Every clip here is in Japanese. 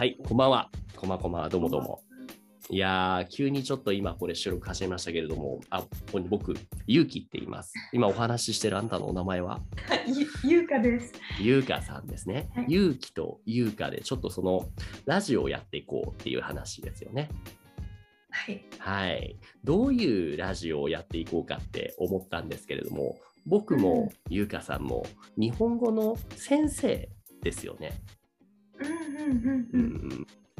はい、こんばんは。こまこま、どうもどうも。いやー、急にちょっと今これ収録始めましたけれども、あ、ここに僕、ゆうきって言います。今お話ししてるあんたのお名前は？ゆゆうかです。ゆうかさんですねはい。ゆうきとゆうかでちょっとそのラジオをやっていこうっていう話ですよね。はい。はい。どういうラジオをやっていこうかって思ったんですけれども、僕もゆうかさんも日本語の先生ですよね。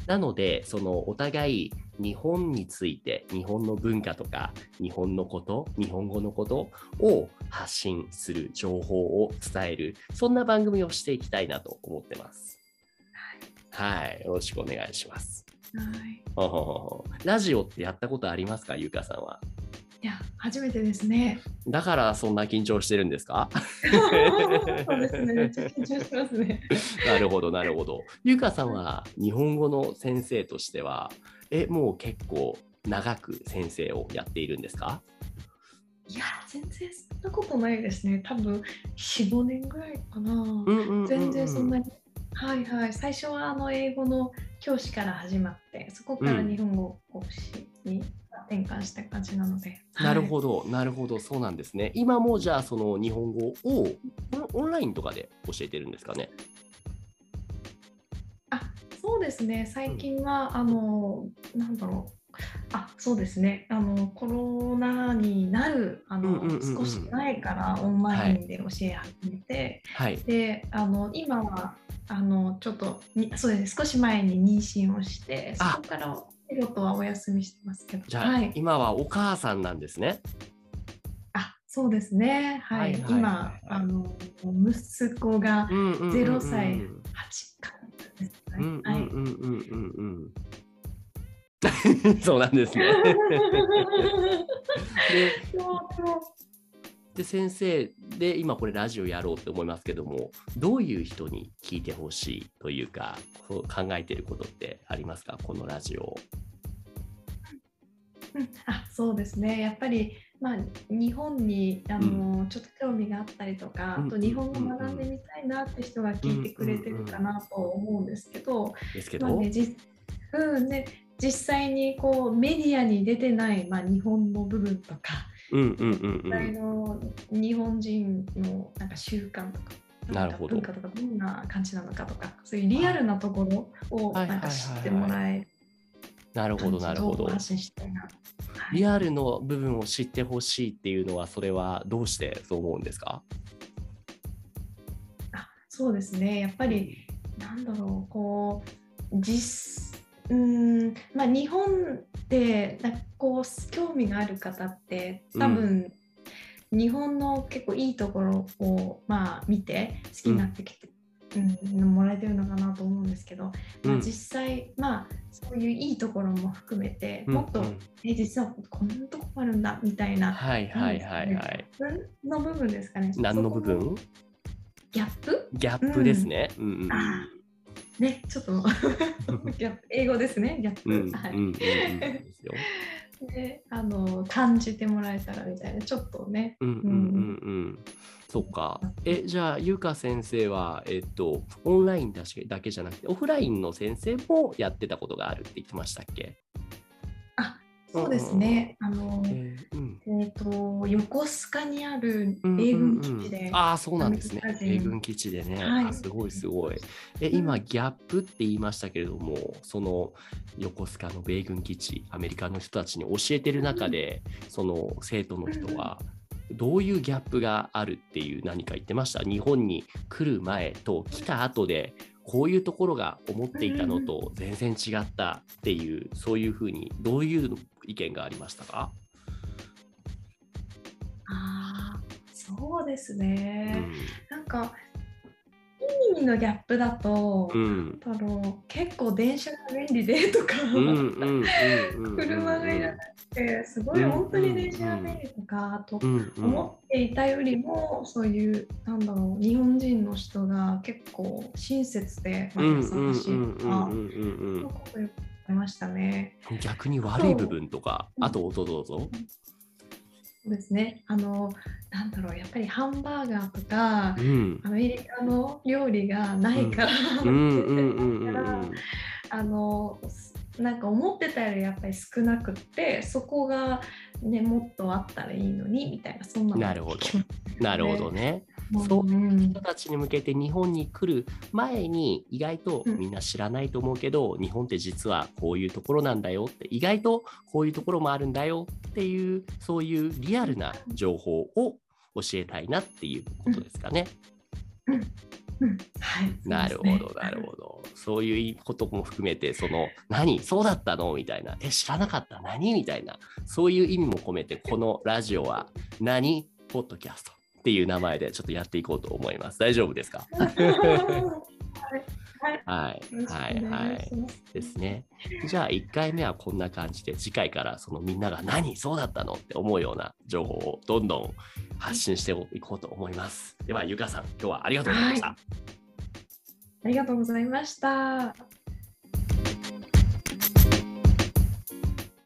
なので、そのお互い日本について、日本の文化とか、日本のこと、日本語のことを発信する、情報を伝える、そんな番組をしていきたいなと思ってます。はい、よろしくお願いします。はい。ラジオってやったことありますか、ゆうかさんは？いや、初めてですね。だからそんな緊張してるんですか？そうですね。めっちゃ緊張しますね。なるほど、なるほど。ゆうかさんは日本語の先生としては、え、もう結構長く先生をやっているんですか？いや、全然そんなことないですね。多分4、5年ぐらいかな。うんうんうんうん全然そんなに。はいはい。最初はあの英語の教師から始まって、そこから日本語講師に転換した感じなので。なるど。ほど、なるほど、そうなんですね。今もじゃあ、その日本語をオンラインとかで教えてるんですかね？あ、そうですね。最近は、あの、なんだろう。あ、そうですね。あの、コロナになる、あの、うんうんうんうん少し前からオンラインで教え始めて、はい。で、あの、今は、あの、ちょっと、にそうです。少し前に妊娠をして、そあこから仕事はお休みしてますけど。じゃあ、はい。今はお母さんなんですね。あ、そうですね。はい。はいはいはい今、あの、息子がうんうんうんうん0歳8ヶ月ですね。うんうんはい。うんうんうんうん。そうなんですね。でで先生で今これラジオやろうって思いますけどもどういう人に聞いてほしいというかこう考えてることってありますか？このラジオを。う んあそうですね。やっぱり、まあ、日本にあの、ちょっと興味があったりとか、うん。あと日本語学んでみたいなって人が聞いてくれてるかなと思うんですけど、ですけど、まあねじうんね、実際にこうメディアに出てない、まあ、日本の部分とか、うんうんうん実際の日本人のなんか習慣とか。なるほど。文化とかどんな感じなのかとかそういうリアルなところをはいなんか知ってもらえるなるほどなるほど。リアルの部分を知ってほしいっていうのはそれはどうしてそう思うんですか？あそうですね。やっぱりなんだろうこう実うーんまあ日本でなんかこう興味がある方って多分、日本の結構いいところをまあ見て好きになってきて、うんもらえてるのかなと思うんですけど、まあ、うん実際まあそういういいところも含めて、もっと、うんうんえ実はこんなとこあるんだみたいなはいはいはいはい。の部分ですかね。何の部分？ギャップ？ギャップですね。うんうんね、ちょっと 英語ですね、ギャップ。うんうんはいうんうんですよ。であの感じてもらえたらみたいな、ちょっとね。うんうんうんうん。そっか。え、じゃあ、ゆか先生は、えっと、オンラインだしだけじゃなくて、オフラインの先生もやってたことがあるって言ってましたっけ？あそうですね。あのえーうん。えっ、と、横須賀にあるうんうん米軍うん基地で、ああ、そうなんですね。米軍基地でね。はい。あすごいすごい。え、今、ギャップって言いましたけれども、その横須賀の米軍基地、アメリカの人たちに教えてる中で、その生徒の人は、どういうギャップがあるっていう何か言ってました？日本に来る前と来た後でこういうところが思っていたのと全然違ったっていうそういうふうにどういう意見がありましたか、ああ、そうですうね。ん。なんか、いい意味のギャップだと、うん。なんだろう結構電車が便利でとか、車がいらなくて、すごいうん本当に電車が便利とか、あと思っていたよりも、そういう、なんだろう、日本人の人が結構親切で、優しいとか、うんうんすごくよく思いましたね。うん逆に悪い部分とかあとどうぞどうぞ。そうですね。あの、なんだろう、やっぱりハンバーガーとかう、ん。アメリカの料理がないからあのなんか思ってたよりやっぱり少なくってそこが、ね、もっとあったらいいのにみたいなそんななるほど。なるほどね。そういう人たちに向けて日本に来る前に意外とみんな知らないと思うけど、うん、日本って実はこういうところなんだよって意外とこういうところもあるんだよっていうそういうリアルな情報を教えたいなっていうことですかね。うん。うんはい、なるほど、なるほど。そういうことも含めて、その、何？そうだったの？みたいな。え、知らなかった？何？みたいな。そういう意味も込めて、このラジオは何？ポッドキャストっていう名前でちょっとやっていこうと思います。大丈夫ですか？はい、はい、はい、ですね。じゃあ、1回目はこんな感じで、次回からそのみんなが何？そうだったの？って思うような情報をどんどん発信していこうと思います。では、ゆかさん、今日はありがとうございました。はい、ありがとうございました。